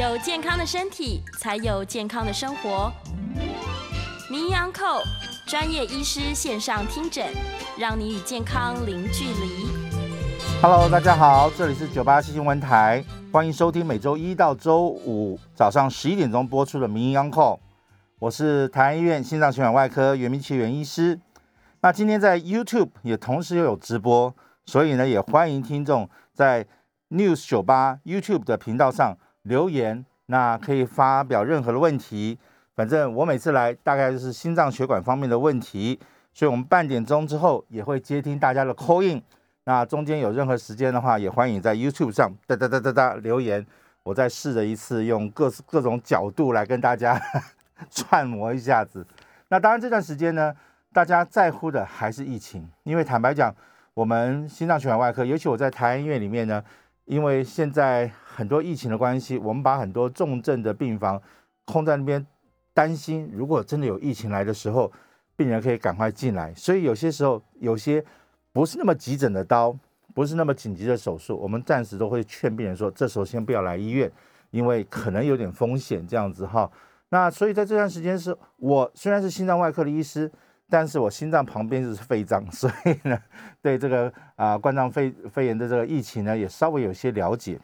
有健康的身体，才有健康的生活。名医安扣专业医师线上听诊，让你与健康零距离。Hello，大家好，这里是九八七新闻台，欢迎收听每周一到周五早上十一点钟播出的名医安扣。我是台安医院心脏血管外科袁明奇袁医师。那今天在 YouTube 也同时又有直播，所以呢，也欢迎听众在 News 九八 YouTube 的频道上。留言，那可以发表任何的问题，反正我每次来大概就是心脏血管方面的问题，所以我们半点钟之后也会接听大家的 call in。那中间有任何时间的话，也欢迎在 YouTube 上哒哒哒哒哒留言，我再试着一次用各各种角度来跟大家 串磨一下子。那当然这段时间呢，大家在乎的还是疫情，因为坦白讲，我们心脏血管外科，尤其我在台安医院里面呢。因为现在很多疫情的关系，我们把很多重症的病房空在那边，担心如果真的有疫情来的时候，病人可以赶快进来。所以有些时候，有些不是那么急诊的刀，不是那么紧急的手术，我们暂时都会劝病人说，这时候先不要来医院，因为可能有点风险这样子哈。那所以在这段时间，是我虽然是心脏外科的医师。但是我心脏旁边就是肺脏，所以呢，对这个啊冠状肺肺炎的这个疫情呢，也稍微有些了解。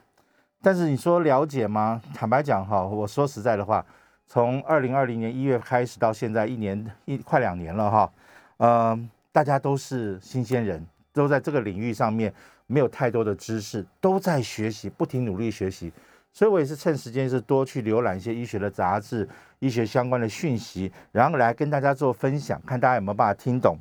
但是你说了解吗？坦白讲哈，我说实在的话，从二零二零年一月开始到现在一年一快两年了哈，呃，大家都是新鲜人，都在这个领域上面没有太多的知识，都在学习，不停努力学习。所以我也是趁时间是多去浏览一些医学的杂志、医学相关的讯息，然后来跟大家做分享，看大家有没有办法听懂。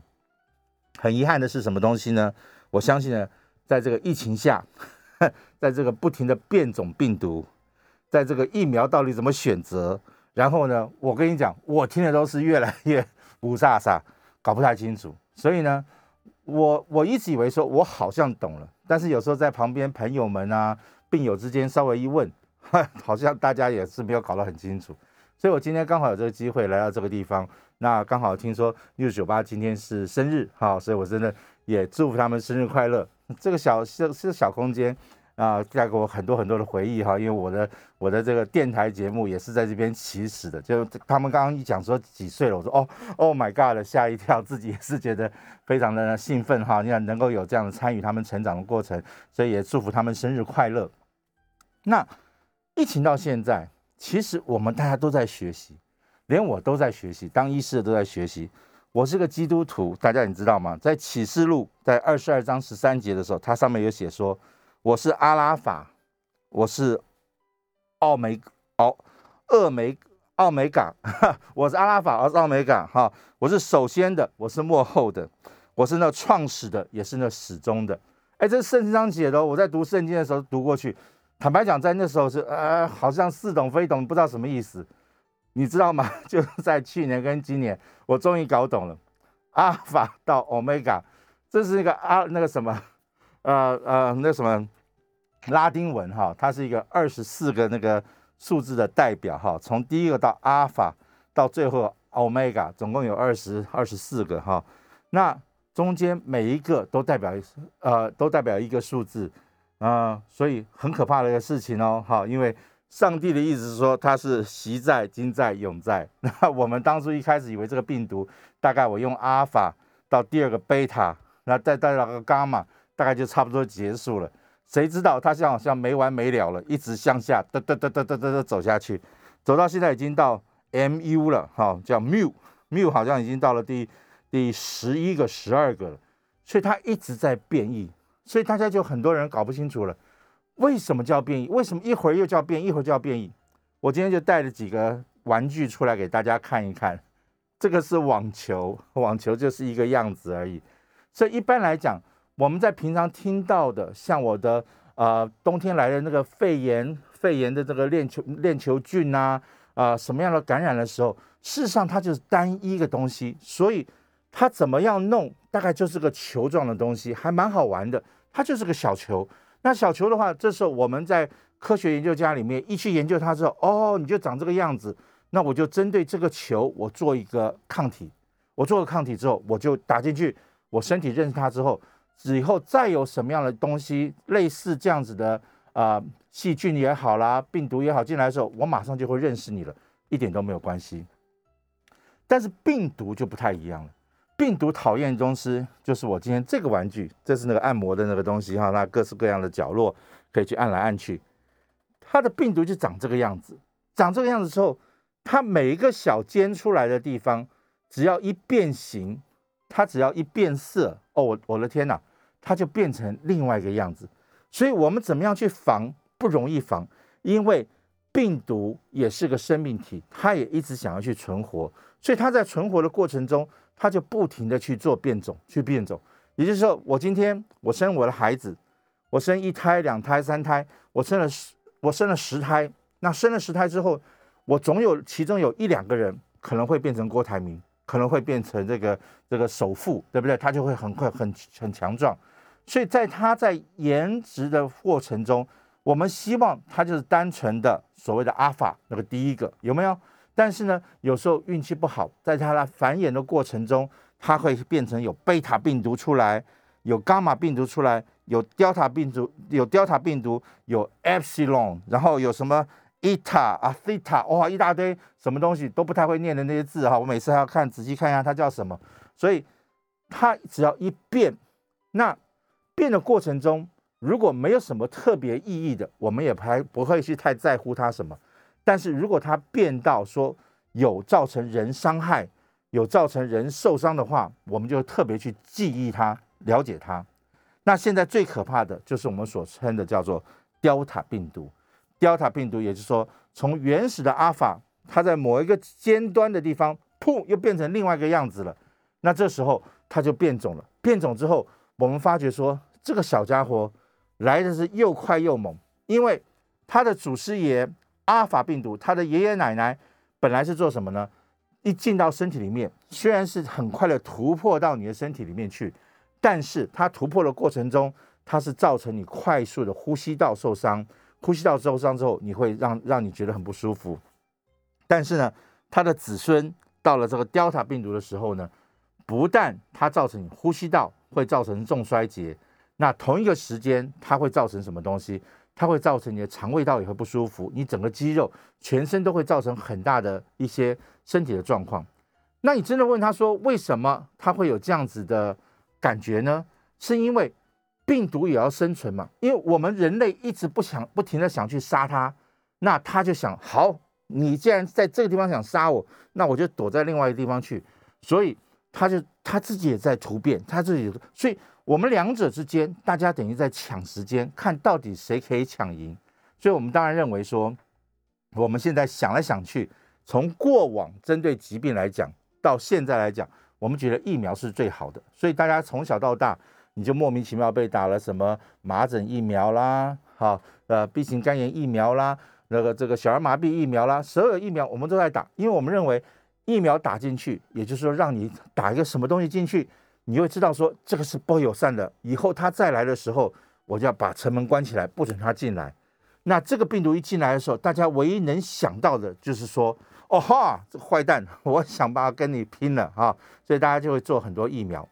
很遗憾的是什么东西呢？我相信呢，在这个疫情下，在这个不停的变种病毒，在这个疫苗到底怎么选择，然后呢，我跟你讲，我听的都是越来越乌撒撒，搞不太清楚。所以呢，我我一直以为说我好像懂了，但是有时候在旁边朋友们啊、病友之间稍微一问。好像大家也是没有搞得很清楚，所以我今天刚好有这个机会来到这个地方，那刚好听说六九八今天是生日，哈，所以我真的也祝福他们生日快乐。这个小小是小空间啊，带给我很多很多的回忆哈，因为我的我的这个电台节目也是在这边起始的，就他们刚刚一讲说几岁了，我说哦，Oh my God 吓一跳，自己也是觉得非常的兴奋哈，你看能够有这样的参与他们成长的过程，所以也祝福他们生日快乐。那。疫情到现在，其实我们大家都在学习，连我都在学习，当医师的都在学习。我是个基督徒，大家你知道吗？在启示录在二十二章十三节的时候，它上面有写说，我是阿拉法，我是奥梅奥厄梅奥梅嘎，我是阿拉法，我是奥梅嘎，哈，我是首先的，我是幕后的，我是那创始的，也是那始终的。哎，这是圣经上写的，我在读圣经的时候读过去。坦白讲，在那时候是呃，好像似懂非懂，不知道什么意思，你知道吗？就在去年跟今年，我终于搞懂了，阿尔法到欧米伽，这是一个阿那个什么，呃呃，那什么拉丁文哈，它是一个二十四个那个数字的代表哈，从第一个到阿尔法到最后欧米伽，总共有二十二十四个哈，那中间每一个都代表呃，都代表一个数字。啊，所以很可怕的一个事情哦，哈，因为上帝的意思是说他是习在、今在、永在。那我们当初一开始以为这个病毒，大概我用阿尔法到第二个贝塔，那再到那个伽马，大概就差不多结束了。谁知道它像好像没完没了了，一直向下哒哒哒哒哒哒走下去，走到现在已经到 mu 了，哈，叫 mu，mu 好像已经到了第第十一个、十二个了，所以它一直在变异。所以大家就很多人搞不清楚了，为什么叫变异？为什么一会儿又叫变，一会儿叫变异？我今天就带了几个玩具出来给大家看一看。这个是网球，网球就是一个样子而已。所以一般来讲，我们在平常听到的，像我的呃冬天来的那个肺炎，肺炎的这个链球链球菌呐，啊什么样的感染的时候，事实上它就是单一一个东西，所以它怎么样弄，大概就是个球状的东西，还蛮好玩的。它就是个小球，那小球的话，这时候我们在科学研究家里面一去研究它之后，哦，你就长这个样子，那我就针对这个球，我做一个抗体，我做了抗体之后，我就打进去，我身体认识它之后，以后再有什么样的东西类似这样子的啊细菌也好啦，病毒也好进来的时候，我马上就会认识你了，一点都没有关系。但是病毒就不太一样了，病毒讨厌东西就是我今天这个玩具，这是那个按摩的那个东西哈，那各式各样的角落可以去按来按去，它的病毒就长这个样子，长这个样子之后，它每一个小尖出来的地方，只要一变形，它只要一变色，哦，我我的天哪，它就变成另外一个样子。所以我们怎么样去防？不容易防，因为病毒也是个生命体，它也一直想要去存活。所以它在存活的过程中，他就不停的去做变种，去变种。也就是说，我今天我生我的孩子，我生一胎、两胎、三胎，我生了十，我生了十胎。那生了十胎之后，我总有其中有一两个人可能会变成郭台铭，可能会变成这个这个首富，对不对？他就会很快很很强壮。所以在他在延殖的过程中，我们希望他就是单纯的所谓的阿法那个第一个有没有？但是呢，有时候运气不好，在它的繁衍的过程中，它会变成有贝塔病毒出来，有伽马病毒出来，有德尔塔病毒，有德尔塔病毒，有 epsilon，然后有什么 eta 啊、theta，哇，一大堆什么东西都不太会念的那些字哈，我每次还要看仔细看一下它叫什么。所以它只要一变，那变的过程中如果没有什么特别意义的，我们也还不会去太在乎它什么。但是如果它变到说有造成人伤害、有造成人受伤的话，我们就特别去记忆它、了解它。那现在最可怕的就是我们所称的叫做 Delta 病毒。Delta 病毒，也就是说，从原始的阿法，它在某一个尖端的地方，噗，又变成另外一个样子了。那这时候它就变种了。变种之后，我们发觉说，这个小家伙来的是又快又猛，因为它的祖师爷。阿尔法病毒，它的爷爷奶奶本来是做什么呢？一进到身体里面，虽然是很快的突破到你的身体里面去，但是它突破的过程中，它是造成你快速的呼吸道受伤。呼吸道受伤之后，你会让让你觉得很不舒服。但是呢，它的子孙到了这个 Delta 病毒的时候呢，不但它造成你呼吸道会造成重衰竭，那同一个时间它会造成什么东西？它会造成你的肠胃道也会不舒服，你整个肌肉、全身都会造成很大的一些身体的状况。那你真的问他说，为什么他会有这样子的感觉呢？是因为病毒也要生存嘛？因为我们人类一直不想、不停的想去杀它，那他就想：好，你既然在这个地方想杀我，那我就躲在另外一个地方去。所以他就他自己也在突变，他自己所以。我们两者之间，大家等于在抢时间，看到底谁可以抢赢。所以，我们当然认为说，我们现在想来想去，从过往针对疾病来讲，到现在来讲，我们觉得疫苗是最好的。所以，大家从小到大，你就莫名其妙被打了什么麻疹疫苗啦，好，呃，B 型肝炎疫苗啦，那个这个小儿麻痹疫苗啦，所有疫苗我们都在打，因为我们认为疫苗打进去，也就是说让你打一个什么东西进去。你会知道说这个是不友善的，以后他再来的时候，我就要把城门关起来，不准他进来。那这个病毒一进来的时候，大家唯一能想到的就是说，哦哈，这个坏蛋，我想办法跟你拼了啊！所以大家就会做很多疫苗。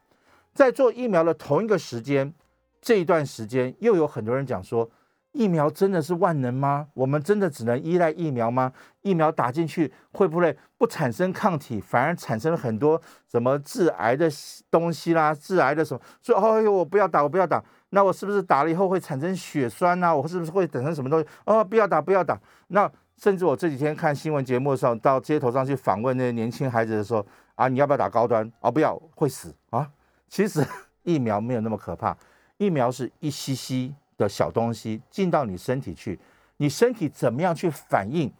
在做疫苗的同一个时间，这一段时间又有很多人讲说。疫苗真的是万能吗？我们真的只能依赖疫苗吗？疫苗打进去会不会不产生抗体，反而产生了很多什么致癌的东西啦？致癌的什么？说哦哟，我不要打，我不要打。那我是不是打了以后会产生血栓呐？我是不是会产生什么东西？哦，不要打，不要打。那甚至我这几天看新闻节目的时候，到街头上去访问那些年轻孩子的时候，啊，你要不要打高端？啊，不要，会死啊。其实 疫苗没有那么可怕，疫苗是一吸吸。的小东西进到你身体去，你身体怎么样去反应？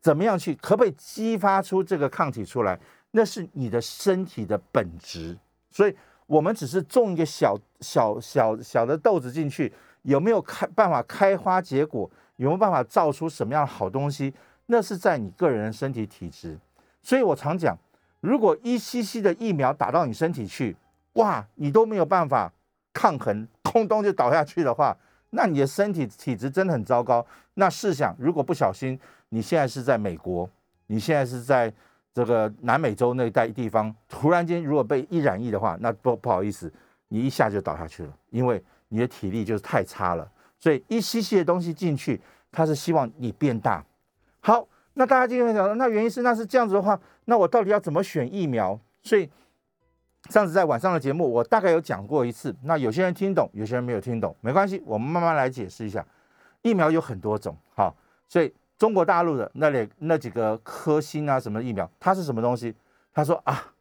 怎么样去可不可以激发出这个抗体出来？那是你的身体的本质。所以，我们只是种一个小小小小的豆子进去，有没有开办法开花结果？有没有办法造出什么样的好东西？那是在你个人的身体体质。所以我常讲，如果一 cc 的疫苗打到你身体去，哇，你都没有办法抗衡，空咚就倒下去的话。那你的身体体质真的很糟糕。那试想，如果不小心，你现在是在美国，你现在是在这个南美洲那一带地方，突然间如果被一染疫的话，那不不好意思，你一下就倒下去了，因为你的体力就是太差了。所以一细细的东西进去，它是希望你变大。好，那大家今天讲，那原因是那是这样子的话，那我到底要怎么选疫苗？所以上次在晚上的节目，我大概有讲过一次。那有些人听懂，有些人没有听懂，没关系，我们慢慢来解释一下。疫苗有很多种，好，所以中国大陆的那里那几个科兴啊什么疫苗，它是什么东西？他说啊，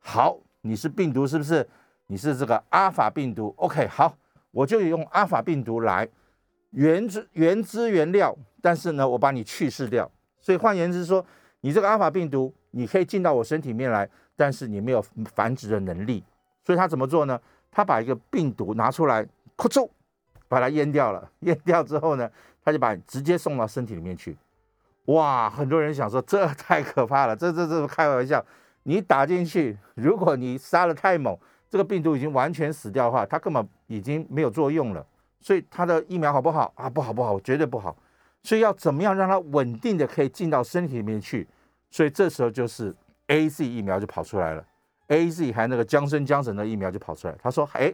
好，你是病毒是不是？你是这个阿尔法病毒？OK，好，我就用阿尔法病毒来原汁原汁原料，但是呢，我把你去世掉。所以换言之说，你这个阿尔法病毒，你可以进到我身体面来，但是你没有繁殖的能力。所以他怎么做呢？他把一个病毒拿出来，咔嚓，把它淹掉了。淹掉之后呢，他就把直接送到身体里面去。哇，很多人想说这太可怕了，这这这开玩笑。你打进去，如果你杀的太猛，这个病毒已经完全死掉的话，它根本已经没有作用了。所以它的疫苗好不好啊？不好不好，绝对不好。所以要怎么样让它稳定的可以进到身体里面去？所以这时候就是 A Z 疫苗就跑出来了，A Z 还那个江生江神的疫苗就跑出来。他说：“哎，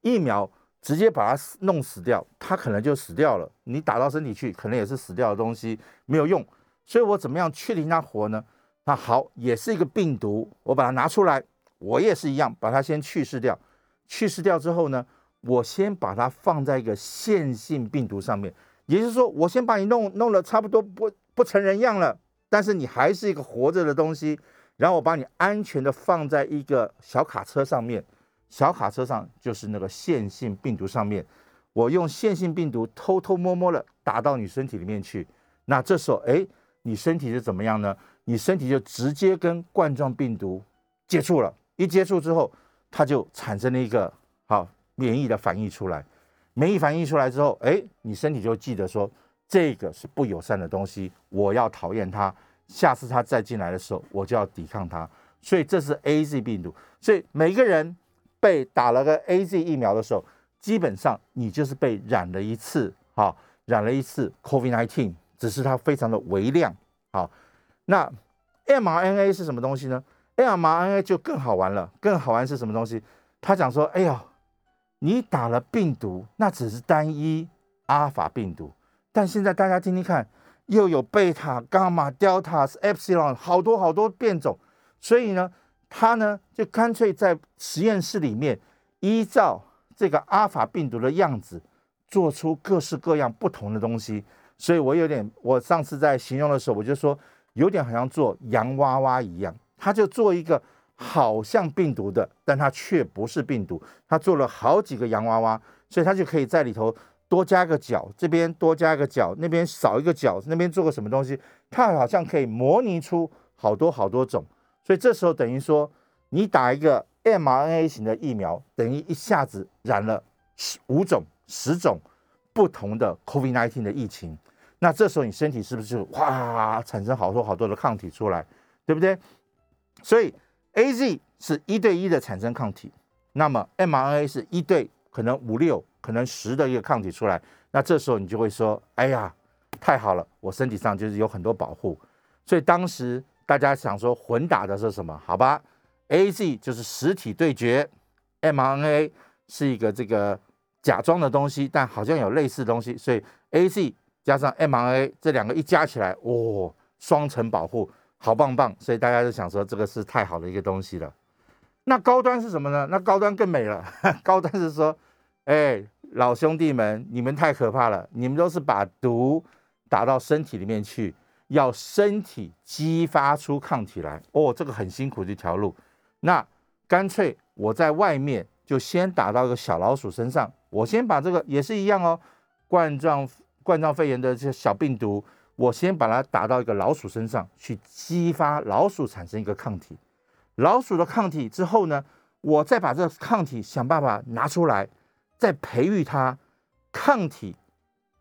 疫苗直接把它弄死掉，它可能就死掉了。你打到身体去，可能也是死掉的东西，没有用。所以我怎么样确定它活呢？那好，也是一个病毒，我把它拿出来，我也是一样，把它先去世掉。去世掉之后呢，我先把它放在一个线性病毒上面。”也就是说，我先把你弄弄了差不多不不成人样了，但是你还是一个活着的东西，然后我把你安全的放在一个小卡车上面，小卡车上就是那个线性病毒上面，我用线性病毒偷偷摸摸的打到你身体里面去，那这时候，哎，你身体是怎么样呢？你身体就直接跟冠状病毒接触了，一接触之后，它就产生了一个好免疫的反应出来。免疫反应出来之后，哎，你身体就记得说这个是不友善的东西，我要讨厌它。下次它再进来的时候，我就要抵抗它。所以这是 A Z 病毒。所以每个人被打了个 A Z 疫苗的时候，基本上你就是被染了一次，好，染了一次 COVID-19，只是它非常的微量。好，那 mRNA 是什么东西呢？mRNA 就更好玩了，更好玩是什么东西？他讲说，哎呀。你打了病毒，那只是单一阿尔法病毒，但现在大家听听看，又有贝塔、伽马、德尔塔、epsilon，好多好多变种，所以呢，他呢就干脆在实验室里面依照这个阿尔法病毒的样子，做出各式各样不同的东西。所以我有点，我上次在形容的时候，我就说有点好像做洋娃娃一样，他就做一个。好像病毒的，但它却不是病毒。他做了好几个洋娃娃，所以他就可以在里头多加个角，这边多加个角，那边少一个角，那边做个什么东西，它好像可以模拟出好多好多种。所以这时候等于说，你打一个 mRNA 型的疫苗，等于一下子染了五种、十种不同的 COVID-19 的疫情。那这时候你身体是不是就哇产生好多好多的抗体出来，对不对？所以。A Z 是一对一的产生抗体，那么 mRNA 是一对可能五六可能十的一个抗体出来，那这时候你就会说，哎呀，太好了，我身体上就是有很多保护。所以当时大家想说混打的是什么？好吧，A Z 就是实体对决，m R N A 是一个这个假装的东西，但好像有类似东西，所以 A Z 加上 m R N A 这两个一加起来，哇，双层保护。好棒棒，所以大家就想说这个是太好的一个东西了。那高端是什么呢？那高端更美了。高端是说，哎，老兄弟们，你们太可怕了，你们都是把毒打到身体里面去，要身体激发出抗体来。哦，这个很辛苦的一条路。那干脆我在外面就先打到一个小老鼠身上，我先把这个也是一样哦，冠状冠状肺炎的这些小病毒。我先把它打到一个老鼠身上去，激发老鼠产生一个抗体。老鼠的抗体之后呢，我再把这个抗体想办法拿出来，在培育它抗体，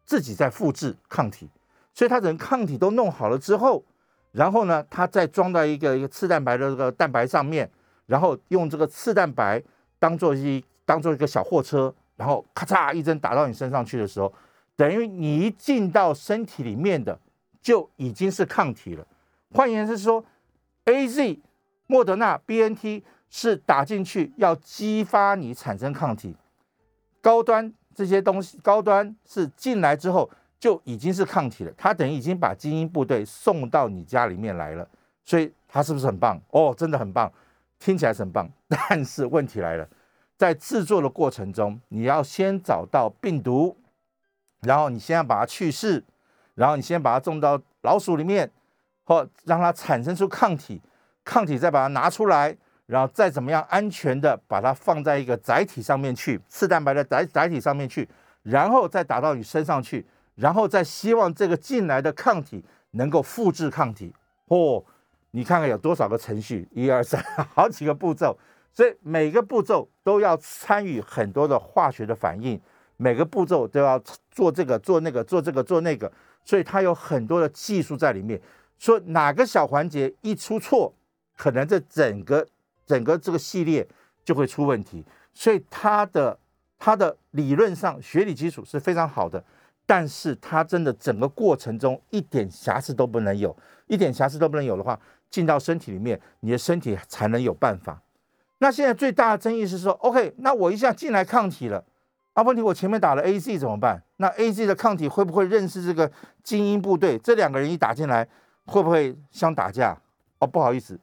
自己在复制抗体。所以它等抗体都弄好了之后，然后呢，它再装到一个一个次蛋白的这个蛋白上面，然后用这个次蛋白当做一当做一个小货车，然后咔嚓一针打到你身上去的时候，等于你一进到身体里面的。就已经是抗体了。换言之说，A Z、莫德纳、B N T 是打进去要激发你产生抗体，高端这些东西高端是进来之后就已经是抗体了，它等于已经把精英部队送到你家里面来了，所以它是不是很棒？哦，真的很棒，听起来是很棒。但是问题来了，在制作的过程中，你要先找到病毒，然后你先要把它去世，然后你先把它种到老鼠里面，或让它产生出抗体，抗体再把它拿出来。然后再怎么样安全的把它放在一个载体上面去，次蛋白的载载体上面去，然后再打到你身上去，然后再希望这个进来的抗体能够复制抗体。哦，你看看有多少个程序，一二三，好几个步骤，所以每个步骤都要参与很多的化学的反应，每个步骤都要做这个做那个做这个做那个，所以它有很多的技术在里面。说哪个小环节一出错，可能这整个。整个这个系列就会出问题，所以它的它的理论上学理基础是非常好的，但是它真的整个过程中一点瑕疵都不能有，一点瑕疵都不能有的话，进到身体里面，你的身体才能有办法。那现在最大的争议是说，OK，那我一下进来抗体了，啊，问题我前面打了 A Z 怎么办？那 A Z 的抗体会不会认识这个精英部队？这两个人一打进来，会不会相打架？哦，不好意思，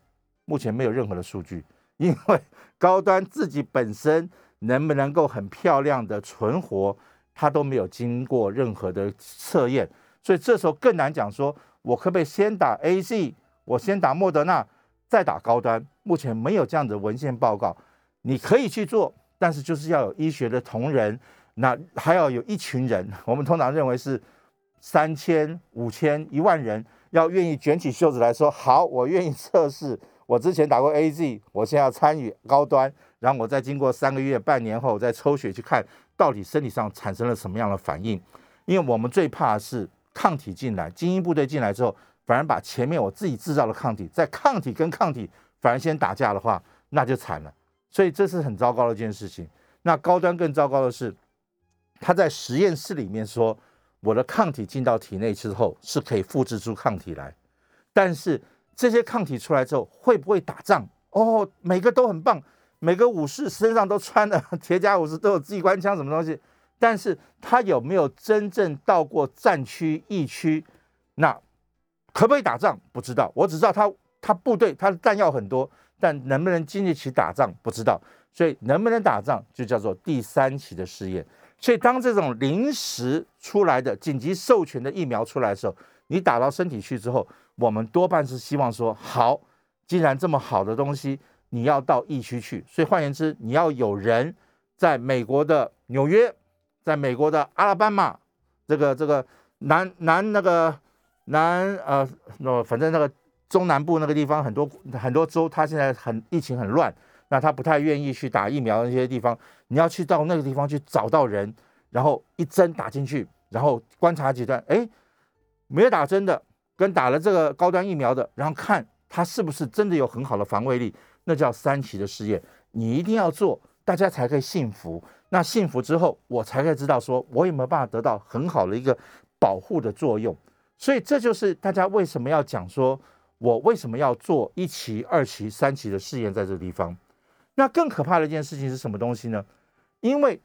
目前没有任何的数据。因为高端自己本身能不能够很漂亮的存活，它都没有经过任何的测验，所以这时候更难讲说，我可不可以先打 A Z，我先打莫德纳，再打高端？目前没有这样的文献报告。你可以去做，但是就是要有医学的同仁，那还要有一群人，我们通常认为是三千、五千、一万人，要愿意卷起袖子来说，好，我愿意测试。我之前打过 A Z，我现在要参与高端，然后我再经过三个月、半年后再抽血去看到底身体上产生了什么样的反应。因为我们最怕的是抗体进来，精英部队进来之后，反而把前面我自己制造的抗体，在抗体跟抗体反而先打架的话，那就惨了。所以这是很糟糕的一件事情。那高端更糟糕的是，他在实验室里面说，我的抗体进到体内之后是可以复制出抗体来，但是。这些抗体出来之后会不会打仗？哦，每个都很棒，每个武士身上都穿的 铁甲武士都有机关枪什么东西，但是他有没有真正到过战区、疫区？那可不可以打仗？不知道，我只知道他他部队他的弹药很多，但能不能经得起打仗不知道。所以能不能打仗就叫做第三期的试验。所以当这种临时出来的紧急授权的疫苗出来的时候，你打到身体去之后。我们多半是希望说，好，既然这么好的东西，你要到疫区去，所以换言之，你要有人在美国的纽约，在美国的阿拉巴马，这个这个南南那个南呃，那反正那个中南部那个地方很多很多州，它现在很疫情很乱，那他不太愿意去打疫苗那些地方，你要去到那个地方去找到人，然后一针打进去，然后观察几段，哎，没有打针的。跟打了这个高端疫苗的，然后看它是不是真的有很好的防卫力，那叫三期的试验，你一定要做，大家才可以信服。那信服之后，我才可以知道说我有没有办法得到很好的一个保护的作用。所以这就是大家为什么要讲说，我为什么要做一期、二期、三期的试验在这个地方。那更可怕的一件事情是什么东西呢？因为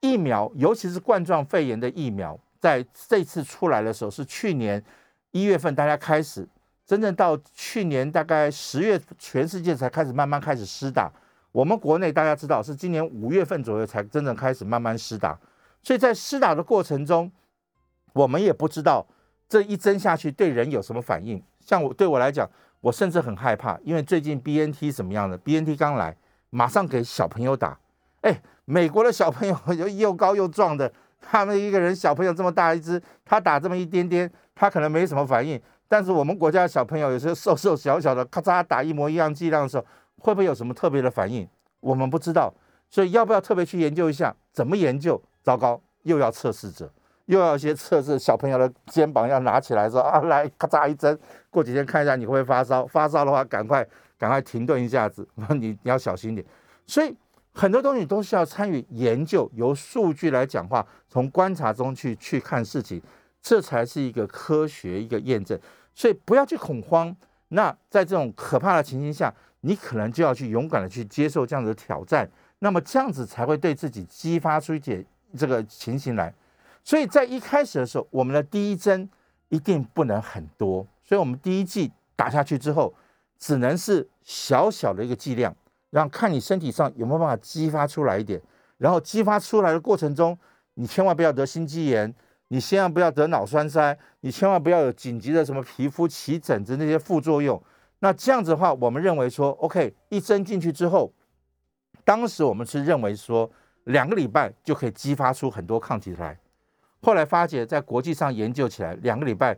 疫苗，尤其是冠状肺炎的疫苗，在这次出来的时候是去年。一月份大家开始，真正到去年大概十月，全世界才开始慢慢开始施打。我们国内大家知道是今年五月份左右才真正开始慢慢施打。所以在施打的过程中，我们也不知道这一针下去对人有什么反应。像我对我来讲，我甚至很害怕，因为最近 B N T 什么样的？B N T 刚来，马上给小朋友打。哎，美国的小朋友又 又高又壮的，他们一个人小朋友这么大一只，他打这么一点点。他可能没什么反应，但是我们国家的小朋友有些瘦瘦小小的，咔嚓打一模一样剂量的时候，会不会有什么特别的反应？我们不知道，所以要不要特别去研究一下？怎么研究？糟糕，又要测试者，又要一些测试小朋友的肩膀要拿起来说啊，来咔嚓一针，过几天看一下你会不会发烧？发烧的话，赶快赶快停顿一下子，你你要小心点。所以很多东西都是要参与研究，由数据来讲话，从观察中去去看事情。这才是一个科学一个验证，所以不要去恐慌。那在这种可怕的情形下，你可能就要去勇敢的去接受这样的挑战。那么这样子才会对自己激发出一点这个情形来。所以在一开始的时候，我们的第一针一定不能很多，所以我们第一剂打下去之后，只能是小小的一个剂量，让看你身体上有没有办法激发出来一点。然后激发出来的过程中，你千万不要得心肌炎，你千万不要得脑栓塞，你千万不要有紧急的什么皮肤起疹子那些副作用。那这样子的话，我们认为说，OK，一针进去之后，当时我们是认为说两个礼拜就可以激发出很多抗体来。后来发觉在国际上研究起来，两个礼拜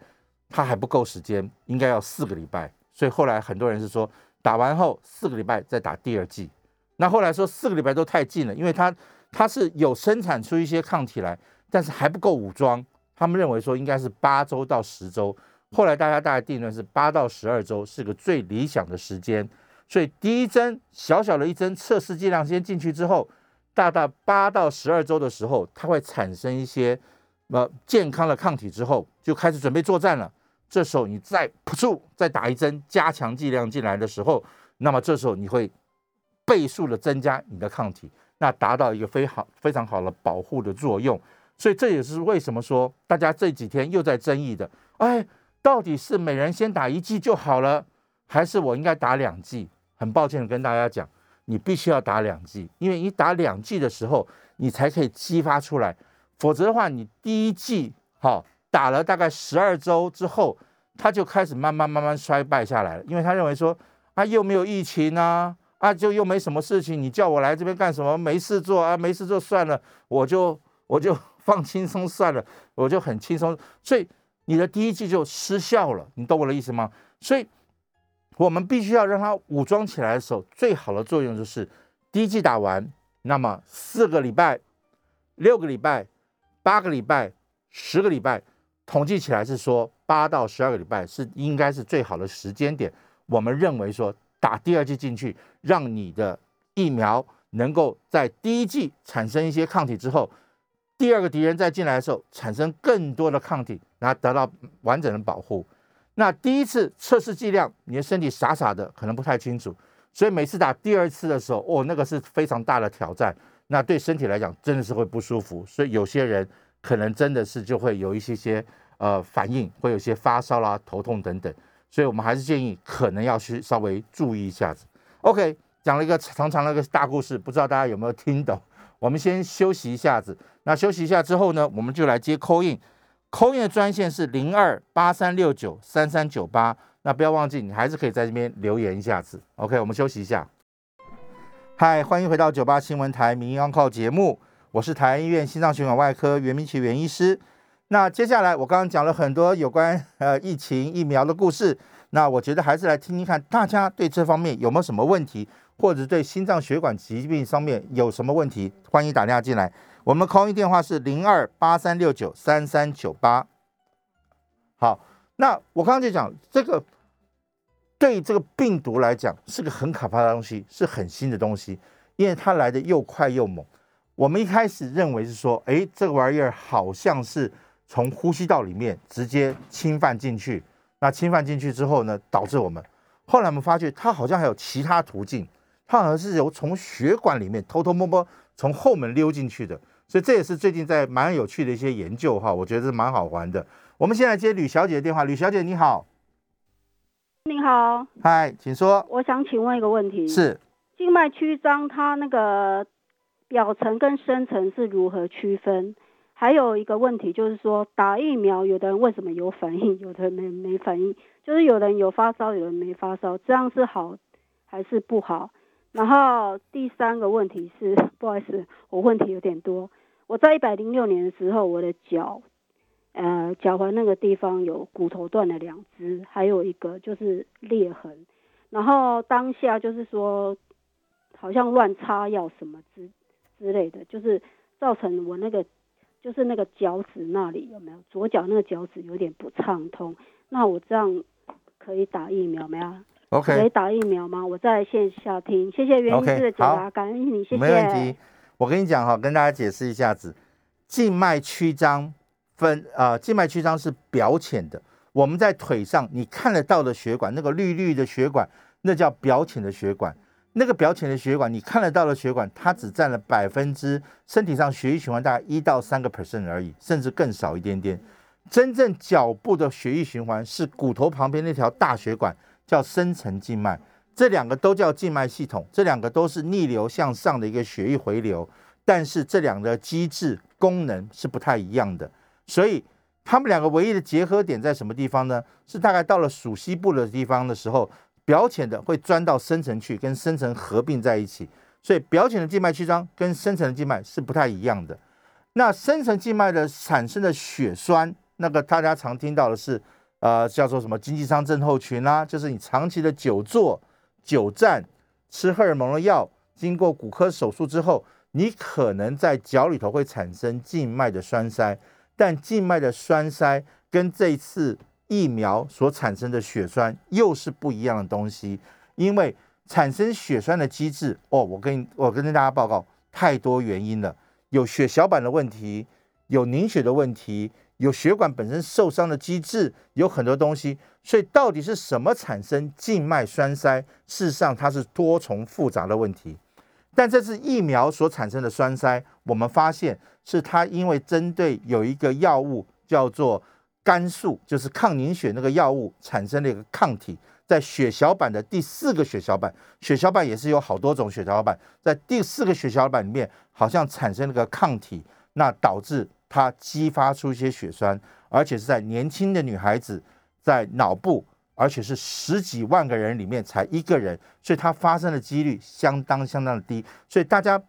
它还不够时间，应该要四个礼拜。所以后来很多人是说，打完后四个礼拜再打第二剂。那后来说四个礼拜都太近了，因为它它是有生产出一些抗体来，但是还不够武装。他们认为说应该是八周到十周。后来大家大概定论是八到十二周是个最理想的时间。所以第一针小小的一针测试剂量先进去之后，大概八到十二周的时候，它会产生一些。呃健康的抗体之后，就开始准备作战了。这时候你再扑出再打一针加强剂量进来的时候，那么这时候你会倍数的增加你的抗体，那达到一个非常非常好的保护的作用。所以这也是为什么说大家这几天又在争议的，哎，到底是每人先打一剂就好了，还是我应该打两剂？很抱歉的跟大家讲，你必须要打两剂，因为你打两剂的时候，你才可以激发出来。否则的话，你第一剂好打了大概十二周之后，他就开始慢慢慢慢衰败下来了。因为他认为说啊，又没有疫情啊，啊就又没什么事情，你叫我来这边干什么？没事做啊，没事做算了，我就我就 放轻松算了，我就很轻松。所以你的第一季就失效了，你懂我的意思吗？所以我们必须要让它武装起来的时候，最好的作用就是第一季打完，那么四个礼拜、六个礼拜。八个礼拜、十个礼拜，统计起来是说八到十二个礼拜是应该是最好的时间点。我们认为说打第二剂进去，让你的疫苗能够在第一剂产生一些抗体之后，第二个敌人再进来的时候产生更多的抗体，然后得到完整的保护。那第一次测试剂量，你的身体傻傻的可能不太清楚，所以每次打第二次的时候，哦，那个是非常大的挑战。那对身体来讲真的是会不舒服，所以有些人可能真的是就会有一些些呃反应，会有些发烧啦、头痛等等，所以我们还是建议可能要去稍微注意一下子。OK，讲了一个长长的一个大故事，不知道大家有没有听懂？我们先休息一下子，那休息一下之后呢，我们就来接 call in，call in 的专线是零二八三六九三三九八，那不要忘记，你还是可以在这边留言一下子。OK，我们休息一下。嗨，欢迎回到九八新闻台民营靠节目，我是台安医院心脏血管外科袁明奇袁医师。那接下来我刚刚讲了很多有关呃疫情疫苗的故事，那我觉得还是来听听看大家对这方面有没有什么问题，或者对心脏血管疾病上面有什么问题，欢迎打电话进来。我们 call 电话是零二八三六九三三九八。好，那我刚刚就讲这个。对这个病毒来讲是个很可怕的东西，是很新的东西，因为它来的又快又猛。我们一开始认为是说，哎，这个玩意儿好像是从呼吸道里面直接侵犯进去，那侵犯进去之后呢，导致我们后来我们发觉它好像还有其他途径，它好像是由从血管里面偷偷摸摸从后门溜进去的。所以这也是最近在蛮有趣的一些研究哈，我觉得是蛮好玩的。我们现在接吕小姐的电话，吕小姐你好。你好，嗨，请说。我想请问一个问题，是静脉曲张，它那个表层跟深层是如何区分？还有一个问题就是说，打疫苗，有的人为什么有反应，有的人没没反应？就是有人有发烧，有人没发烧，这样是好还是不好？然后第三个问题是，不好意思，我问题有点多。我在一百零六年的时候，我的脚。呃，脚踝那个地方有骨头断了两只，还有一个就是裂痕。然后当下就是说，好像乱擦药什么之之类的，就是造成我那个就是那个脚趾那里有没有左脚那个脚趾有点不畅通？那我这样可以打疫苗没有？OK，可以打疫苗吗？我在线下听，谢谢袁医师的解答，感恩你，谢谢。没问题，我跟你讲哈，跟大家解释一下子，静脉曲张。分啊，静脉曲张是表浅的。我们在腿上你看得到的血管，那个绿绿的血管，那叫表浅的血管。那个表浅的血管，你看得到的血管，它只占了百分之身体上血液循环大概一到三个 percent 而已，甚至更少一点点。真正脚部的血液循环是骨头旁边那条大血管，叫深层静脉。这两个都叫静脉系统，这两个都是逆流向上的一个血液回流，但是这两个机制功能是不太一样的。所以它们两个唯一的结合点在什么地方呢？是大概到了属膝部的地方的时候，表浅的会钻到深层去，跟深层合并在一起。所以表浅的静脉曲张跟深层的静脉是不太一样的。那深层静脉的产生的血栓。那个大家常听到的是，呃，叫做什么经济舱症候群啦，就是你长期的久坐、久站、吃荷尔蒙的药，经过骨科手术之后，你可能在脚里头会产生静脉的栓塞。但静脉的栓塞跟这一次疫苗所产生的血栓又是不一样的东西，因为产生血栓的机制，哦，我跟我跟大家报告，太多原因了，有血小板的问题，有凝血的问题。有血管本身受伤的机制，有很多东西，所以到底是什么产生静脉栓塞？事实上，它是多重复杂的问题。但这次疫苗所产生的栓塞，我们发现是它因为针对有一个药物叫做肝素，就是抗凝血那个药物产生了一个抗体，在血小板的第四个血小板，血小板也是有好多种血小板，在第四个血小板里面好像产生了个抗体，那导致。它激发出一些血栓，而且是在年轻的女孩子在脑部，而且是十几万个人里面才一个人，所以它发生的几率相当相当的低。所以大家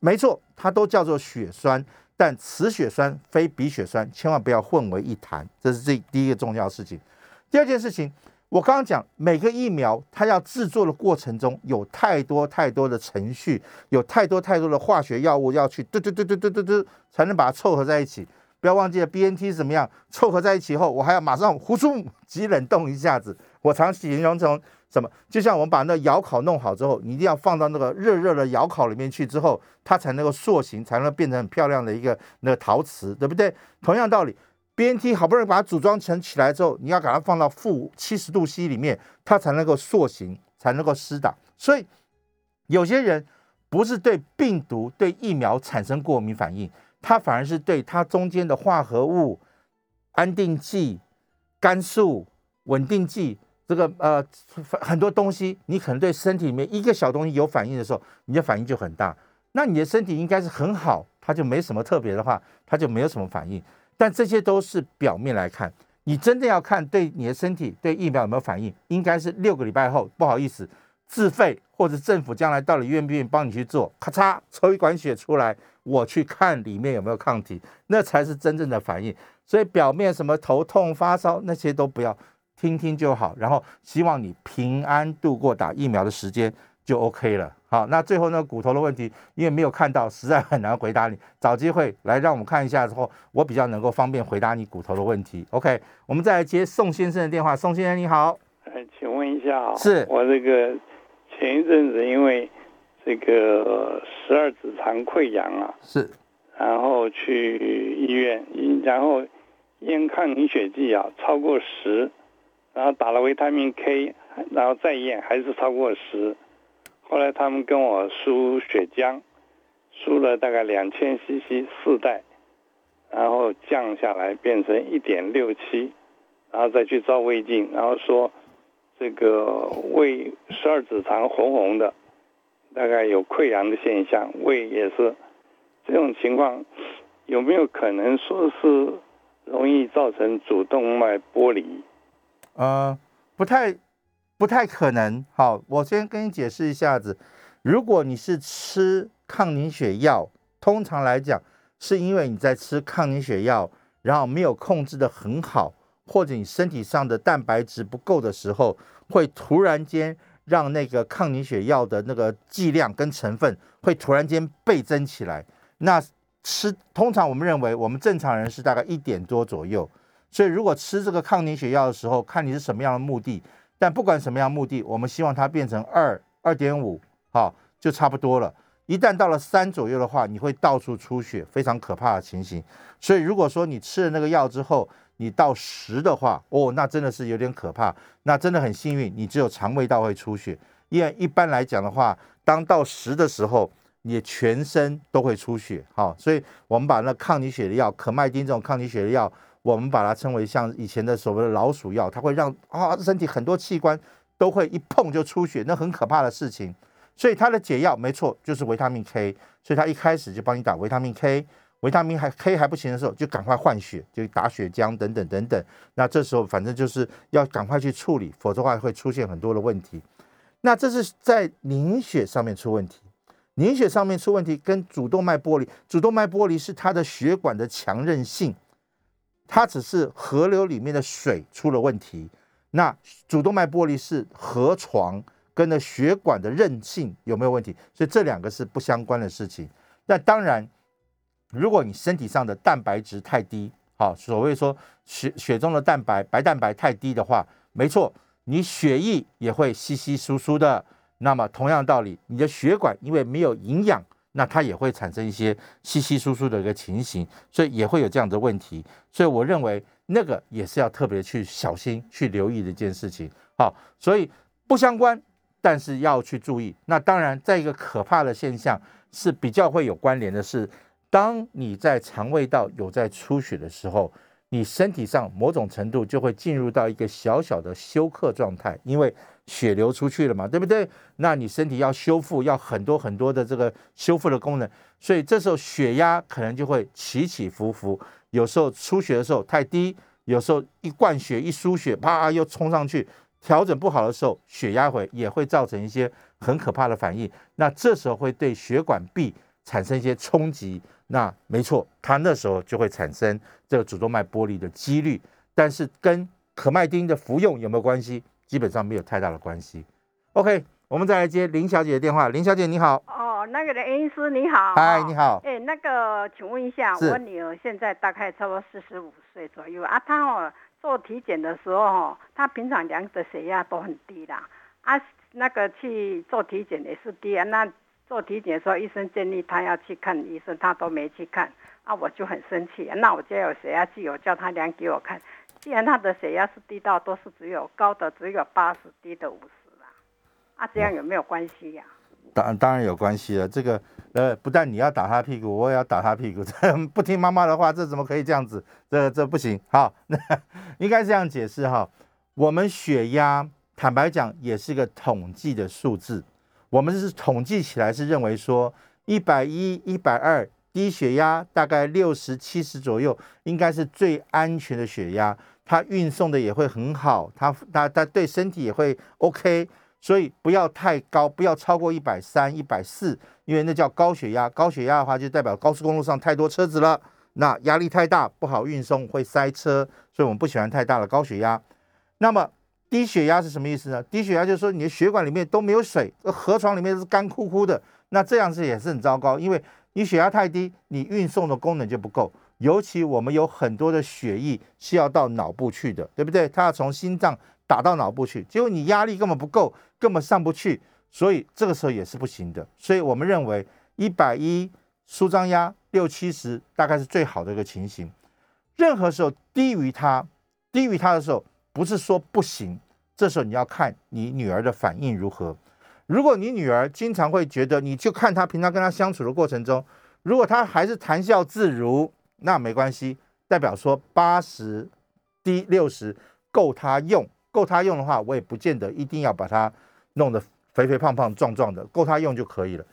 没错，它都叫做血栓，但此血栓非彼血栓，千万不要混为一谈。这是这第一个重要事情。第二件事情。我刚刚讲，每个疫苗它要制作的过程中有太多太多的程序，有太多太多的化学药物要去嘟嘟嘟嘟嘟嘟嘟才能把它凑合在一起。不要忘记了 BNT 是怎么样凑合在一起后，我还要马上呼出 急冷冻一下子。我常形容成什么？就像我们把那窑烤弄好之后，你一定要放到那个热热的窑烤里面去之后，它才能够塑形，才能变成很漂亮的一个那个陶瓷，对不对？同样道理。BNT 好不容易把它组装成起来之后，你要把它放到负七十度 C 里面，它才能够塑形，才能够施打。所以有些人不是对病毒、对疫苗产生过敏反应，他反而是对它中间的化合物、安定剂、肝素、稳定剂这个呃很多东西，你可能对身体里面一个小东西有反应的时候，你的反应就很大。那你的身体应该是很好，它就没什么特别的话，它就没有什么反应。但这些都是表面来看，你真的要看对你的身体对疫苗有没有反应，应该是六个礼拜后，不好意思，自费或者政府将来到底愿不愿意帮你去做，咔嚓抽一管血出来，我去看里面有没有抗体，那才是真正的反应。所以表面什么头痛发烧那些都不要，听听就好，然后希望你平安度过打疫苗的时间。就 OK 了。好，那最后那个骨头的问题，因为没有看到，实在很难回答你。找机会来让我们看一下之后，我比较能够方便回答你骨头的问题。OK，我们再来接宋先生的电话。宋先生你好，哎，请问一下啊，是我这个前一阵子因为这个十二指肠溃疡啊，是，然后去医院，然后验抗凝血剂啊超过十，然后打了维他命 K，然后再验还是超过十。后来他们跟我输血浆，输了大概两千 CC 四袋，然后降下来变成一点六七，然后再去照胃镜，然后说这个胃十二指肠红红的，大概有溃疡的现象，胃也是这种情况，有没有可能说是容易造成主动脉剥离？呃，不太。不太可能。好，我先跟你解释一下子。如果你是吃抗凝血药，通常来讲，是因为你在吃抗凝血药，然后没有控制的很好，或者你身体上的蛋白质不够的时候，会突然间让那个抗凝血药的那个剂量跟成分会突然间倍增起来。那吃通常我们认为，我们正常人是大概一点多左右。所以如果吃这个抗凝血药的时候，看你是什么样的目的。但不管什么样目的，我们希望它变成二二点五，好就差不多了。一旦到了三左右的话，你会到处出血，非常可怕的情形。所以如果说你吃了那个药之后，你到十的话，哦，那真的是有点可怕。那真的很幸运，你只有肠胃道会出血。因为一般来讲的话，当到十的时候，你全身都会出血，好，所以我们把那抗凝血的药可麦丁这种抗凝血的药，我们把它称为像以前的所谓的老鼠药，它会让啊身体很多器官都会一碰就出血，那很可怕的事情。所以它的解药没错，就是维他命 K，所以它一开始就帮你打维他命 K。维他命还 K 还不行的时候，就赶快换血，就打血浆等等等等。那这时候反正就是要赶快去处理，否则的话会出现很多的问题。那这是在凝血上面出问题，凝血上面出问题跟主动脉剥离，主动脉剥离是它的血管的强韧性，它只是河流里面的水出了问题。那主动脉剥离是河床跟的血管的韧性有没有问题？所以这两个是不相关的事情。那当然。如果你身体上的蛋白质太低，好，所谓说血血中的蛋白白蛋白太低的话，没错，你血液也会稀稀疏疏的。那么同样道理，你的血管因为没有营养，那它也会产生一些稀稀疏疏的一个情形，所以也会有这样的问题。所以我认为那个也是要特别去小心去留意的一件事情。好，所以不相关，但是要去注意。那当然，在一个可怕的现象是比较会有关联的是。当你在肠胃道有在出血的时候，你身体上某种程度就会进入到一个小小的休克状态，因为血流出去了嘛，对不对？那你身体要修复，要很多很多的这个修复的功能，所以这时候血压可能就会起起伏伏。有时候出血的时候太低，有时候一灌血一输血，啪又冲上去，调整不好的时候，血压会也会造成一些很可怕的反应。那这时候会对血管壁产生一些冲击。那没错，它那时候就会产生这个主动脉剥离的几率，但是跟可麦丁的服用有没有关系？基本上没有太大的关系。OK，我们再来接林小姐的电话。林小姐你好。哦，那个的医师你好。嗨，你好。哎，那个，请问一下，我女儿现在大概差不多四十五岁左右啊，她哦做体检的时候哦，她平常量的血压都很低的啊，那个去做体检也是低啊，那。做体检的时候，医生建议他要去看医生，他都没去看，啊，我就很生气。那我家有血压计，我叫他量给我看。既然他的血压是低到都是只有高的只有八十，低的五十啦，啊，这样有没有关系呀？当当然有关系了。这个呃，不但你要打他屁股，我也要打他屁股。这不听妈妈的话，这怎么可以这样子？这这不行。好，那应该这样解释哈。我们血压，坦白讲，也是个统计的数字。我们是统计起来是认为说一百一、一百二低血压大概六十七十左右，应该是最安全的血压，它运送的也会很好，它它它对身体也会 OK，所以不要太高，不要超过一百三、一百四，因为那叫高血压。高血压的话就代表高速公路上太多车子了，那压力太大不好运送会塞车，所以我们不喜欢太大的高血压。那么低血压是什么意思呢？低血压就是说你的血管里面都没有水，河床里面是干枯枯的，那这样子也是很糟糕，因为你血压太低，你运送的功能就不够。尤其我们有很多的血液是要到脑部去的，对不对？它要从心脏打到脑部去，结果你压力根本不够，根本上不去，所以这个时候也是不行的。所以我们认为一百一舒张压六七十大概是最好的一个情形。任何时候低于它，低于它的时候。不是说不行，这时候你要看你女儿的反应如何。如果你女儿经常会觉得，你就看她平常跟她相处的过程中，如果她还是谈笑自如，那没关系，代表说八十低六十够她用，够她用的话，我也不见得一定要把她弄得肥肥胖胖壮壮的，够她用就可以了。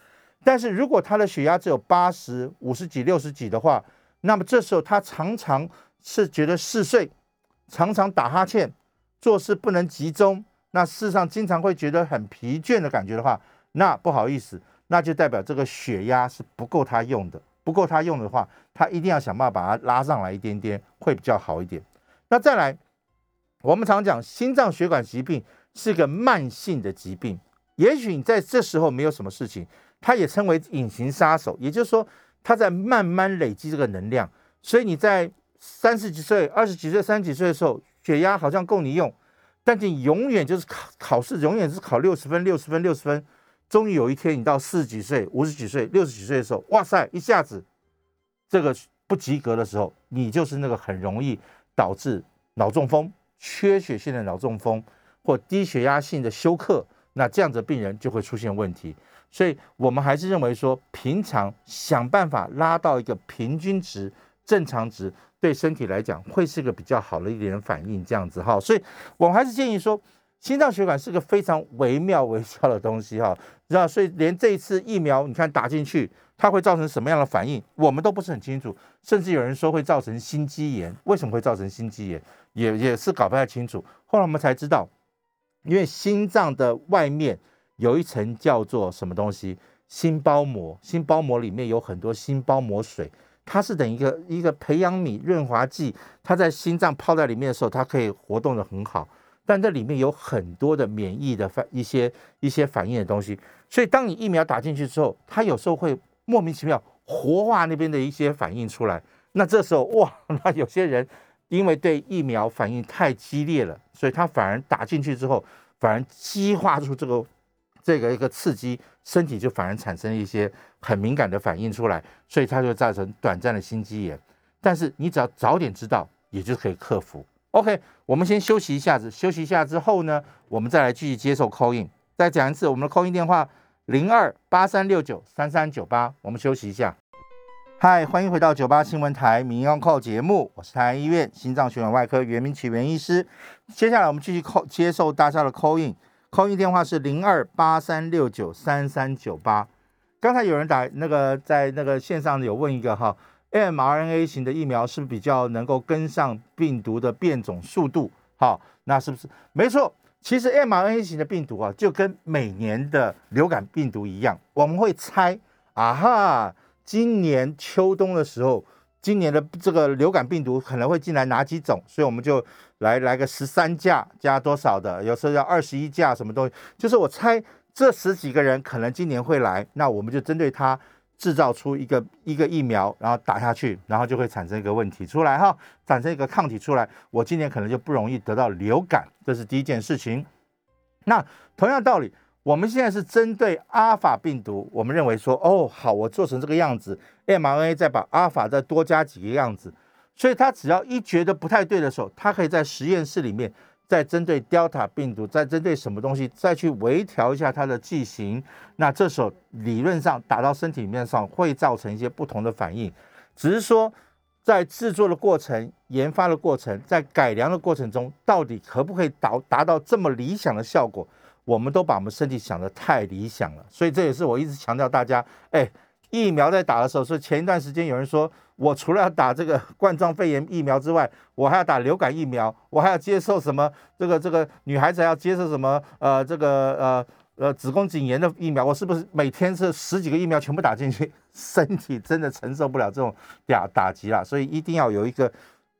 但是如果她的血压只有八十五十几六十几的话，那么这时候她常常是觉得嗜睡。常常打哈欠，做事不能集中，那事实上经常会觉得很疲倦的感觉的话，那不好意思，那就代表这个血压是不够他用的，不够他用的话，他一定要想办法把它拉上来一点点，会比较好一点。那再来，我们常讲心脏血管疾病是个慢性的疾病，也许你在这时候没有什么事情，它也称为隐形杀手，也就是说，它在慢慢累积这个能量，所以你在。三十几岁、二十几岁、三十几岁的时候，血压好像够你用，但你永远就是考考试，永远是考六十分、六十分、六十分。终于有一天，你到四十几岁、五十几岁、六十几岁的时候，哇塞，一下子这个不及格的时候，你就是那个很容易导致脑中风、缺血性的脑中风或低血压性的休克那这样子病人就会出现问题。所以我们还是认为说，平常想办法拉到一个平均值、正常值，对身体来讲会是个比较好的一点反应。这样子哈，所以我们还是建议说，心脏血管是个非常微妙微小的东西哈，知道？所以连这一次疫苗，你看打进去，它会造成什么样的反应，我们都不是很清楚。甚至有人说会造成心肌炎，为什么会造成心肌炎，也也是搞不太清楚。后来我们才知道，因为心脏的外面。有一层叫做什么东西？心包膜，心包膜里面有很多心包膜水，它是等一个一个培养皿润滑剂，它在心脏泡在里面的时候，它可以活动的很好。但这里面有很多的免疫的反一些一些反应的东西，所以当你疫苗打进去之后，它有时候会莫名其妙活化那边的一些反应出来。那这时候哇，那有些人因为对疫苗反应太激烈了，所以他反而打进去之后，反而激化出这个。这个一个刺激，身体就反而产生一些很敏感的反应出来，所以它就造成短暂的心肌炎。但是你只要早点知道，也就可以克服。OK，我们先休息一下子，休息一下之后呢，我们再来继续接受 call in。再讲一次，我们的 call in 电话零二八三六九三三九八。我们休息一下。嗨，欢迎回到九八新闻台民谣 call 节目，我是台安医院心脏血管外科袁明启袁医师。接下来我们继续 call 接受大家的 call in。空运电话是零二八三六九三三九八。刚才有人打那个在那个线上有问一个哈，mRNA 型的疫苗是不是比较能够跟上病毒的变种速度？好，那是不是没错？其实 mRNA 型的病毒啊，就跟每年的流感病毒一样，我们会猜啊哈，今年秋冬的时候。今年的这个流感病毒可能会进来哪几种？所以我们就来来个十三架加多少的，有时候要二十一架什么东西。就是我猜这十几个人可能今年会来，那我们就针对他制造出一个一个疫苗，然后打下去，然后就会产生一个问题出来哈，产生一个抗体出来，我今年可能就不容易得到流感，这是第一件事情。那同样道理。我们现在是针对阿尔法病毒，我们认为说，哦，好，我做成这个样子，mRNA 再把阿尔法再多加几个样子，所以它只要一觉得不太对的时候，它可以在实验室里面再针对 Delta 病毒，再针对什么东西再去微调一下它的剂型，那这时候理论上打到身体里面上会造成一些不同的反应，只是说在制作的过程、研发的过程、在改良的过程中，到底可不可以达达到这么理想的效果？我们都把我们身体想得太理想了，所以这也是我一直强调大家，哎，疫苗在打的时候，所以前一段时间有人说我除了要打这个冠状肺炎疫苗之外，我还要打流感疫苗，我还要接受什么这个这个女孩子要接受什么呃这个呃呃子宫颈炎的疫苗，我是不是每天是十几个疫苗全部打进去，身体真的承受不了这种打打击了，所以一定要有一个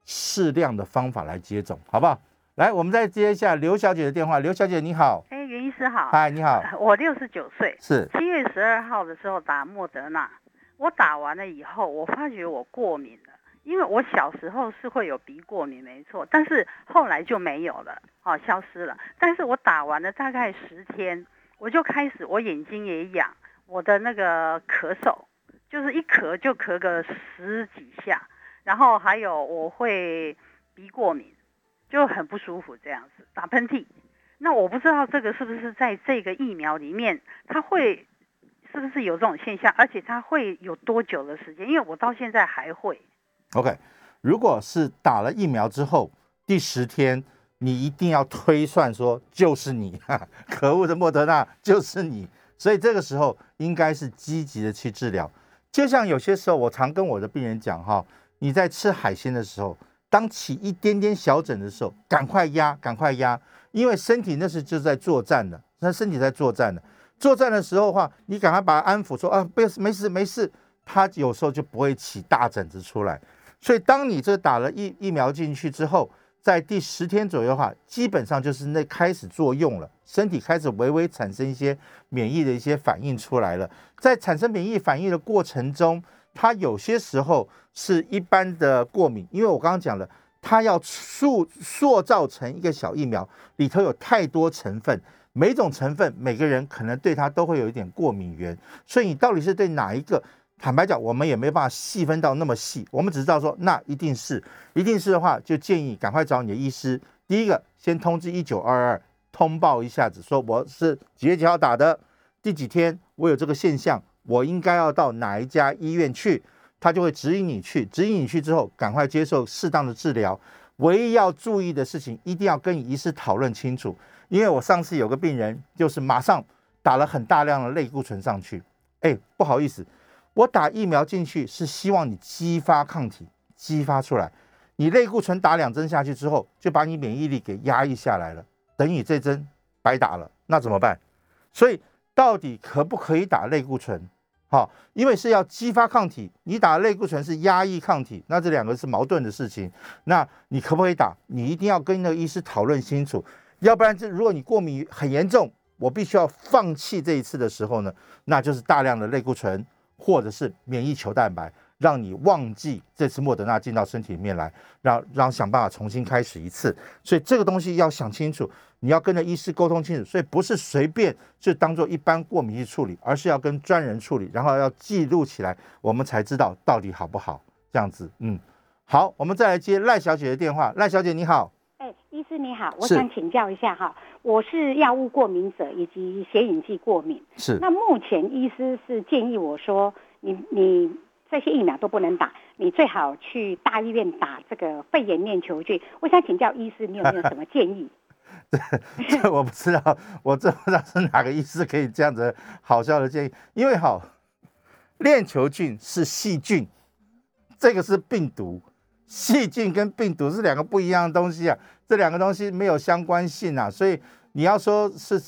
适量的方法来接种，好不好？来，我们再接一下刘小姐的电话，刘小姐你好。袁医师好，嗨，你好，我六十九岁，是七月十二号的时候打莫德纳，我打完了以后，我发觉我过敏了，因为我小时候是会有鼻过敏，没错，但是后来就没有了，哦，消失了。但是我打完了大概十天，我就开始我眼睛也痒，我的那个咳嗽，就是一咳就咳个十几下，然后还有我会鼻过敏，就很不舒服这样子，打喷嚏。那我不知道这个是不是在这个疫苗里面，它会是不是有这种现象，而且它会有多久的时间？因为我到现在还会。OK，如果是打了疫苗之后第十天，你一定要推算说就是你，可恶的莫德纳就是你，所以这个时候应该是积极的去治疗。就像有些时候我常跟我的病人讲哈，你在吃海鲜的时候，当起一点点小疹的时候，赶快压，赶快压。因为身体那是就在作战的，那身体在作战的，作战的时候话，你赶快把它安抚说啊，不要没事没事，它有时候就不会起大疹子出来。所以当你这打了疫疫苗进去之后，在第十天左右的话，基本上就是那开始作用了，身体开始微微产生一些免疫的一些反应出来了。在产生免疫反应的过程中，它有些时候是一般的过敏，因为我刚刚讲了。它要塑塑造成一个小疫苗，里头有太多成分，每种成分每个人可能对它都会有一点过敏源，所以你到底是对哪一个？坦白讲，我们也没办法细分到那么细，我们只知道说，那一定是，一定是的话，就建议赶快找你的医师。第一个，先通知一九二二，通报一下子，说我是几月几号打的，第几天我有这个现象，我应该要到哪一家医院去，他就会指引你去，指引你去之后，赶快接受适当的治疗。唯一要注意的事情，一定要跟医师讨论清楚，因为我上次有个病人，就是马上打了很大量的类固醇上去，哎，不好意思，我打疫苗进去是希望你激发抗体，激发出来。你类固醇打两针下去之后，就把你免疫力给压抑下来了，等于这针白打了，那怎么办？所以到底可不可以打类固醇？好，因为是要激发抗体，你打类固醇是压抑抗体，那这两个是矛盾的事情。那你可不可以打？你一定要跟那个医师讨论清楚，要不然这如果你过敏很严重，我必须要放弃这一次的时候呢，那就是大量的类固醇或者是免疫球蛋白。让你忘记这次莫德纳进到身体里面来，让让想办法重新开始一次。所以这个东西要想清楚，你要跟着医师沟通清楚。所以不是随便就当做一般过敏去处理，而是要跟专人处理，然后要记录起来，我们才知道到底好不好。这样子，嗯，好，我们再来接赖小姐的电话。赖小姐你好，哎，医师你好，我想请教一下哈，我是药物过敏者以及显影剂过敏，是。那目前医师是建议我说，你你。这些疫苗都不能打，你最好去大医院打这个肺炎链球菌。我想请教医师，你有没有什么建议？这 我不知道，我这不知道是哪个医师可以这样子好笑的建议。因为好，链球菌是细菌，这个是病毒，细菌跟病毒是两个不一样的东西啊，这两个东西没有相关性啊，所以你要说是，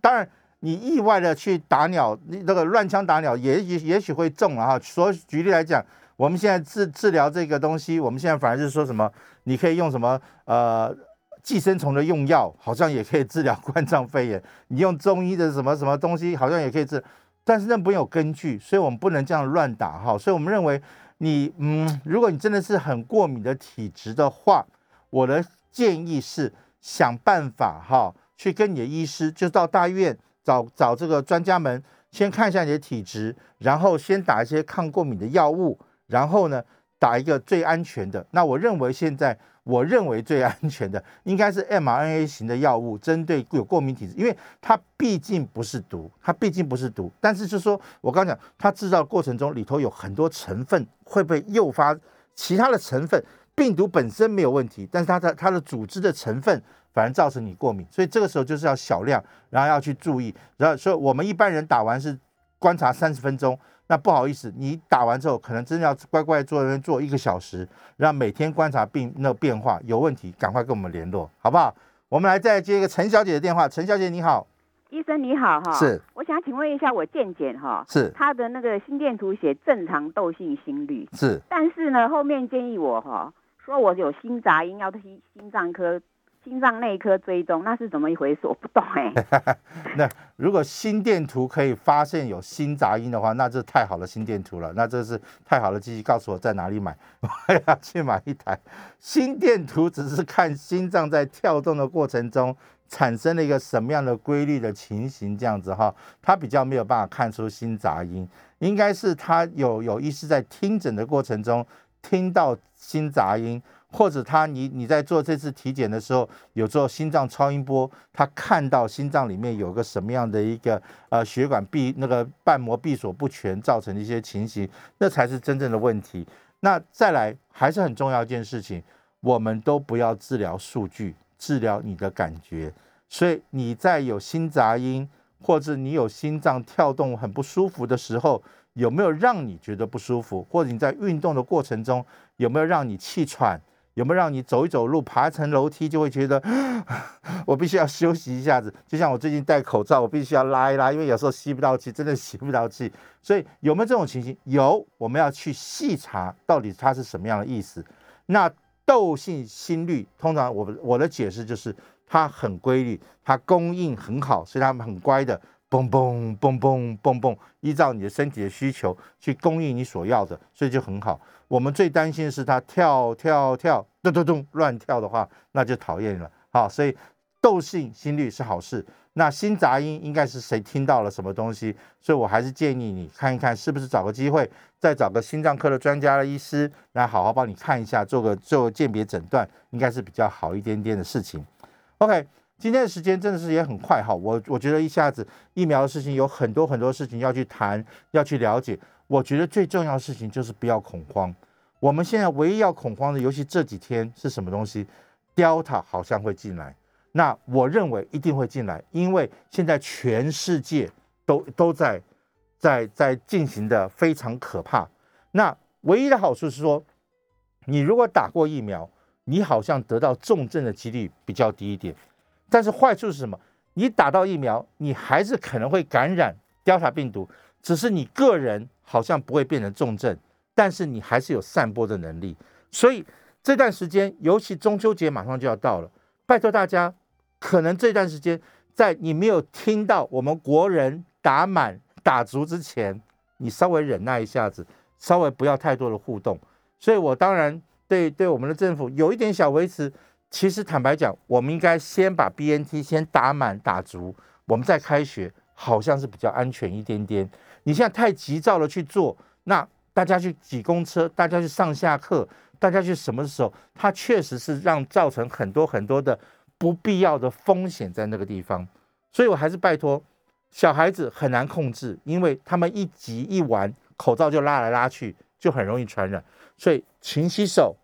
当然。你意外的去打鸟，你那个乱枪打鸟，也也也许会中了哈。所以举例来讲，我们现在治治疗这个东西，我们现在反而是说什么，你可以用什么呃寄生虫的用药，好像也可以治疗冠状肺炎。你用中医的什么什么东西，好像也可以治，但是那没有根据，所以我们不能这样乱打哈。所以我们认为，你嗯，如果你真的是很过敏的体质的话，我的建议是想办法哈，去跟你的医师，就到大医院。找找这个专家们，先看一下你的体质，然后先打一些抗过敏的药物，然后呢，打一个最安全的。那我认为现在我认为最安全的应该是 mRNA 型的药物，针对有过敏体质，因为它毕竟不是毒，它毕竟不是毒。但是就是说我刚讲，它制造过程中里头有很多成分会被诱发其他的成分，病毒本身没有问题，但是它的它的组织的成分。反而造成你过敏，所以这个时候就是要小量，然后要去注意。然后所以我们一般人打完是观察三十分钟，那不好意思，你打完之后可能真的要乖乖坐那边坐一个小时，然后每天观察病那个变化，有问题赶快跟我们联络，好不好？我们来再接一个陈小姐的电话，陈小姐你好，医生你好哈，是，我想请问一下我健检哈，是，他的那个心电图写正常窦性心率是，但是呢后面建议我哈，说我有心杂音，要去心脏科。心脏内科追踪那是怎么一回事？我不懂哎。那如果心电图可以发现有心杂音的话，那这太好的心电图了。那这是太好的机器，告诉我在哪里买，我要去买一台心电图。只是看心脏在跳动的过程中产生了一个什么样的规律的情形，这样子哈，它比较没有办法看出心杂音。应该是他有有意识在听诊的过程中听到心杂音。或者他你你在做这次体检的时候有做心脏超音波，他看到心脏里面有个什么样的一个呃血管闭那个瓣膜闭锁不全造成的一些情形，那才是真正的问题。那再来还是很重要一件事情，我们都不要治疗数据，治疗你的感觉。所以你在有心杂音或者你有心脏跳动很不舒服的时候，有没有让你觉得不舒服？或者你在运动的过程中有没有让你气喘？有没有让你走一走路、爬一层楼梯就会觉得 我必须要休息一下子？就像我最近戴口罩，我必须要拉一拉，因为有时候吸不到气，真的吸不到气。所以有没有这种情形？有，我们要去细查到底它是什么样的意思。那窦性心律，通常我我的解释就是它很规律，它供应很好，所以它们很乖的，嘣嘣嘣嘣嘣嘣，依照你的身体的需求去供应你所要的，所以就很好。我们最担心的是它跳跳跳，咚咚咚乱跳的话，那就讨厌了。好，所以窦性心率是好事。那心杂音应该是谁听到了什么东西？所以我还是建议你看一看，是不是找个机会再找个心脏科的专家的医师来好好帮你看一下，做个做个鉴别诊断，应该是比较好一点点的事情。OK，今天的时间真的是也很快哈，我我觉得一下子疫苗的事情有很多很多事情要去谈，要去了解。我觉得最重要的事情就是不要恐慌。我们现在唯一要恐慌的，尤其这几天是什么东西？Delta 好像会进来，那我认为一定会进来，因为现在全世界都都在在在进行的非常可怕。那唯一的好处是说，你如果打过疫苗，你好像得到重症的几率比较低一点。但是坏处是什么？你打到疫苗，你还是可能会感染 Delta 病毒，只是你个人好像不会变成重症，但是你还是有散播的能力。所以这段时间，尤其中秋节马上就要到了，拜托大家，可能这段时间在你没有听到我们国人打满打足之前，你稍微忍耐一下子，稍微不要太多的互动。所以我当然对对我们的政府有一点小维持。其实坦白讲，我们应该先把 BNT 先打满打足，我们再开学，好像是比较安全一点点。你现在太急躁了去做，那大家去挤公车，大家去上下课，大家去什么时候？它确实是让造成很多很多的不必要的风险在那个地方。所以我还是拜托，小孩子很难控制，因为他们一急一玩，口罩就拉来拉去，就很容易传染。所以勤洗手，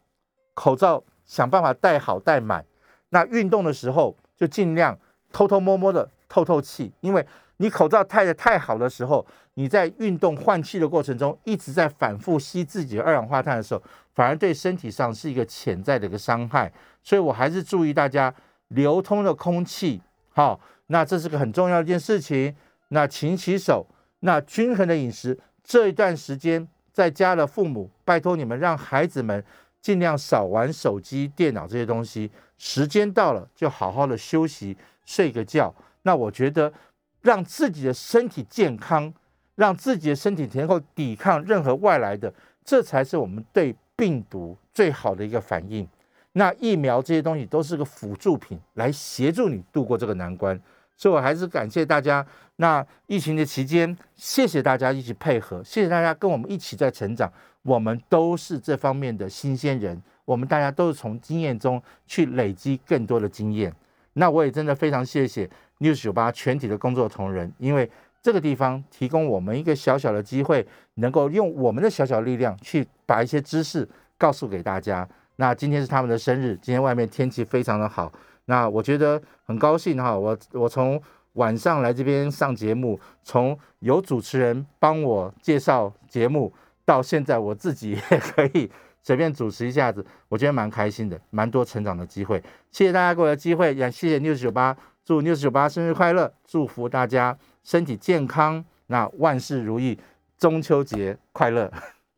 口罩。想办法戴好戴满，那运动的时候就尽量偷偷摸摸的透透气，因为你口罩戴的太好的时候，你在运动换气的过程中一直在反复吸自己的二氧化碳的时候，反而对身体上是一个潜在的一个伤害。所以我还是注意大家流通的空气，好，那这是个很重要的一件事情。那勤洗手，那均衡的饮食，这一段时间在家的父母，拜托你们让孩子们。尽量少玩手机、电脑这些东西，时间到了就好好的休息、睡个觉。那我觉得，让自己的身体健康，让自己的身体能够抵抗任何外来的，这才是我们对病毒最好的一个反应。那疫苗这些东西都是个辅助品，来协助你度过这个难关。所以我还是感谢大家。那疫情的期间，谢谢大家一起配合，谢谢大家跟我们一起在成长。我们都是这方面的新鲜人，我们大家都是从经验中去累积更多的经验。那我也真的非常谢谢 News 九八全体的工作同仁，因为这个地方提供我们一个小小的机会，能够用我们的小小力量去把一些知识告诉给大家。那今天是他们的生日，今天外面天气非常的好，那我觉得很高兴哈。我我从晚上来这边上节目，从有主持人帮我介绍节目。到现在我自己 也可以随便主持一下子，我觉得蛮开心的，蛮多成长的机会。谢谢大家给我的机会，也谢谢六九八，祝六九八生日快乐，祝福大家身体健康，那万事如意，中秋节快乐。